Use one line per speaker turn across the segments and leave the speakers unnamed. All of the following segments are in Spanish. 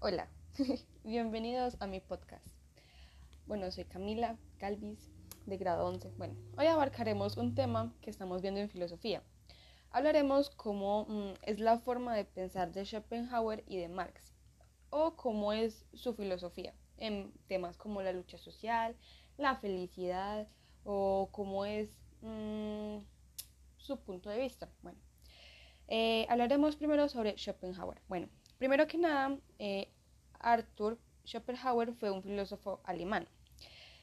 Hola, bienvenidos a mi podcast. Bueno, soy Camila Calvis, de grado 11. Bueno, hoy abarcaremos un tema que estamos viendo en filosofía. Hablaremos cómo mm, es la forma de pensar de Schopenhauer y de Marx, o cómo es su filosofía en temas como la lucha social, la felicidad, o cómo es mm, su punto de vista. Bueno, eh, hablaremos primero sobre Schopenhauer. Bueno, primero que nada, eh, Arthur Schopenhauer fue un filósofo alemán.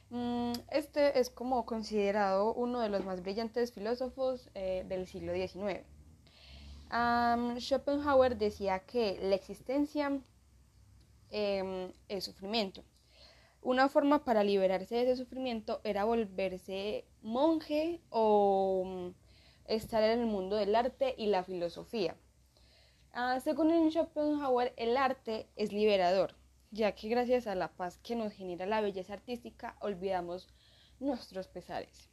Mm, este es como considerado uno de los más brillantes filósofos eh, del siglo XIX. Schopenhauer decía que la existencia em, es sufrimiento. Una forma para liberarse de ese sufrimiento era volverse monje o mm, estar en el mundo del arte y la filosofía. Ah, según Schopenhauer, el arte es liberador, ya que gracias a la paz que nos genera la belleza artística olvidamos nuestros pesares.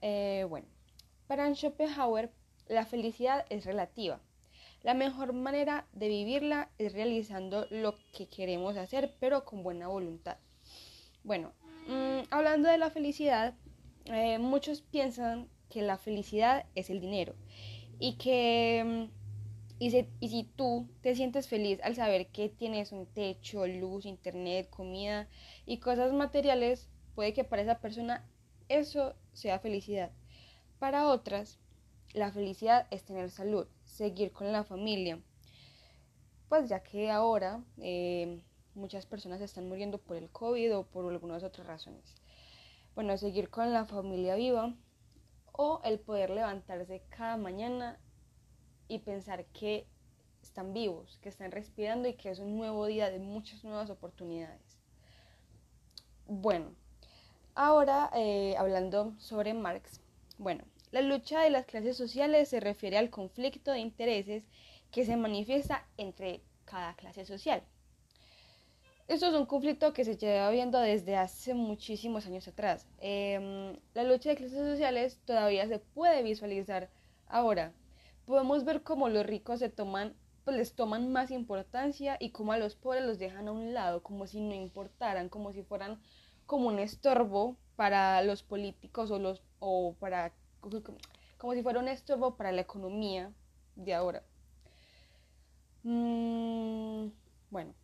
Eh, bueno, para Schopenhauer la felicidad es relativa. La mejor manera de vivirla es realizando lo que queremos hacer, pero con buena voluntad. Bueno, mm, hablando de la felicidad, eh, muchos piensan que la felicidad es el dinero y que mm, y si, tú te sientes feliz al saber que tienes un techo, luz, internet, comida y cosas materiales, puede que para esa persona eso sea felicidad. Para otras, la felicidad es tener salud, seguir con la familia. Pues ya que ahora eh, muchas personas están muriendo por el COVID o por algunas otras razones. Bueno, seguir con la familia viva o el poder levantarse cada mañana y pensar que están vivos, que están respirando y que es un nuevo día de muchas nuevas oportunidades. Bueno, ahora eh, hablando sobre Marx, bueno, la lucha de las clases sociales se refiere al conflicto de intereses que se manifiesta entre cada clase social. Esto es un conflicto que se lleva viendo desde hace muchísimos años atrás. Em, la lucha de clases sociales todavía se puede visualizar ahora, podemos ver cómo los ricos se toman, pues les toman más importancia y cómo a los pobres los dejan a un lado, como si no importaran, como si fueran como un estorbo para los políticos o los o para como si fuera un estorbo para la economía de ahora. Mm, bueno,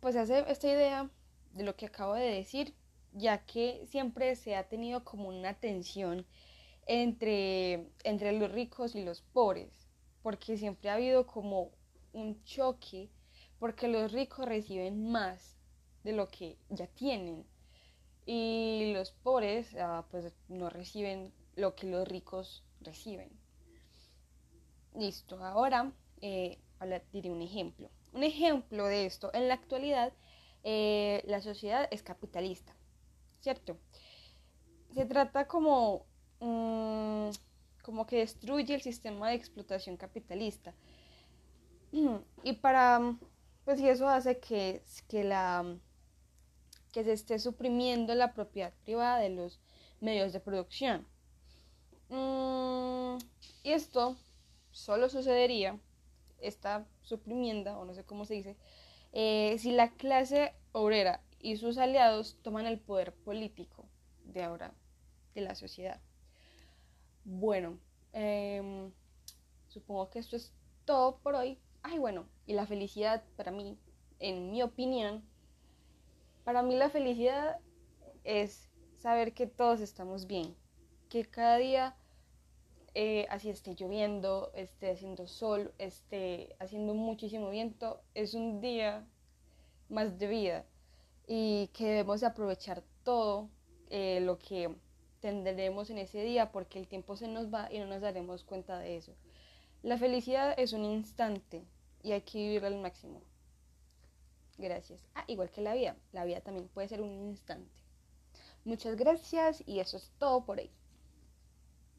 pues hace esta idea de lo que acabo de decir, ya que siempre se ha tenido como una tensión entre, entre los ricos y los pobres, porque siempre ha habido como un choque, porque los ricos reciben más de lo que ya tienen y los pobres ah, pues no reciben lo que los ricos reciben. Listo, ahora eh, diré un ejemplo. Un ejemplo de esto, en la actualidad eh, la sociedad es capitalista, ¿cierto? Se trata como Mm, como que destruye el sistema de explotación capitalista. Y para, pues y eso hace que, que, la, que se esté suprimiendo la propiedad privada de los medios de producción. Mm, y esto solo sucedería, esta suprimienda, o no sé cómo se dice, eh, si la clase obrera y sus aliados toman el poder político de ahora de la sociedad. Bueno, em, supongo que esto es todo por hoy. Ay, bueno, y la felicidad para mí, en mi opinión, para mí la felicidad es saber que todos estamos bien, que cada día, eh, así esté lloviendo, esté haciendo sol, esté haciendo muchísimo viento, es un día más de vida y que debemos aprovechar todo eh, lo que tendremos en ese día porque el tiempo se nos va y no nos daremos cuenta de eso. La felicidad es un instante y hay que vivirla al máximo. Gracias. Ah, igual que la vida. La vida también puede ser un instante. Muchas gracias y eso es todo por hoy.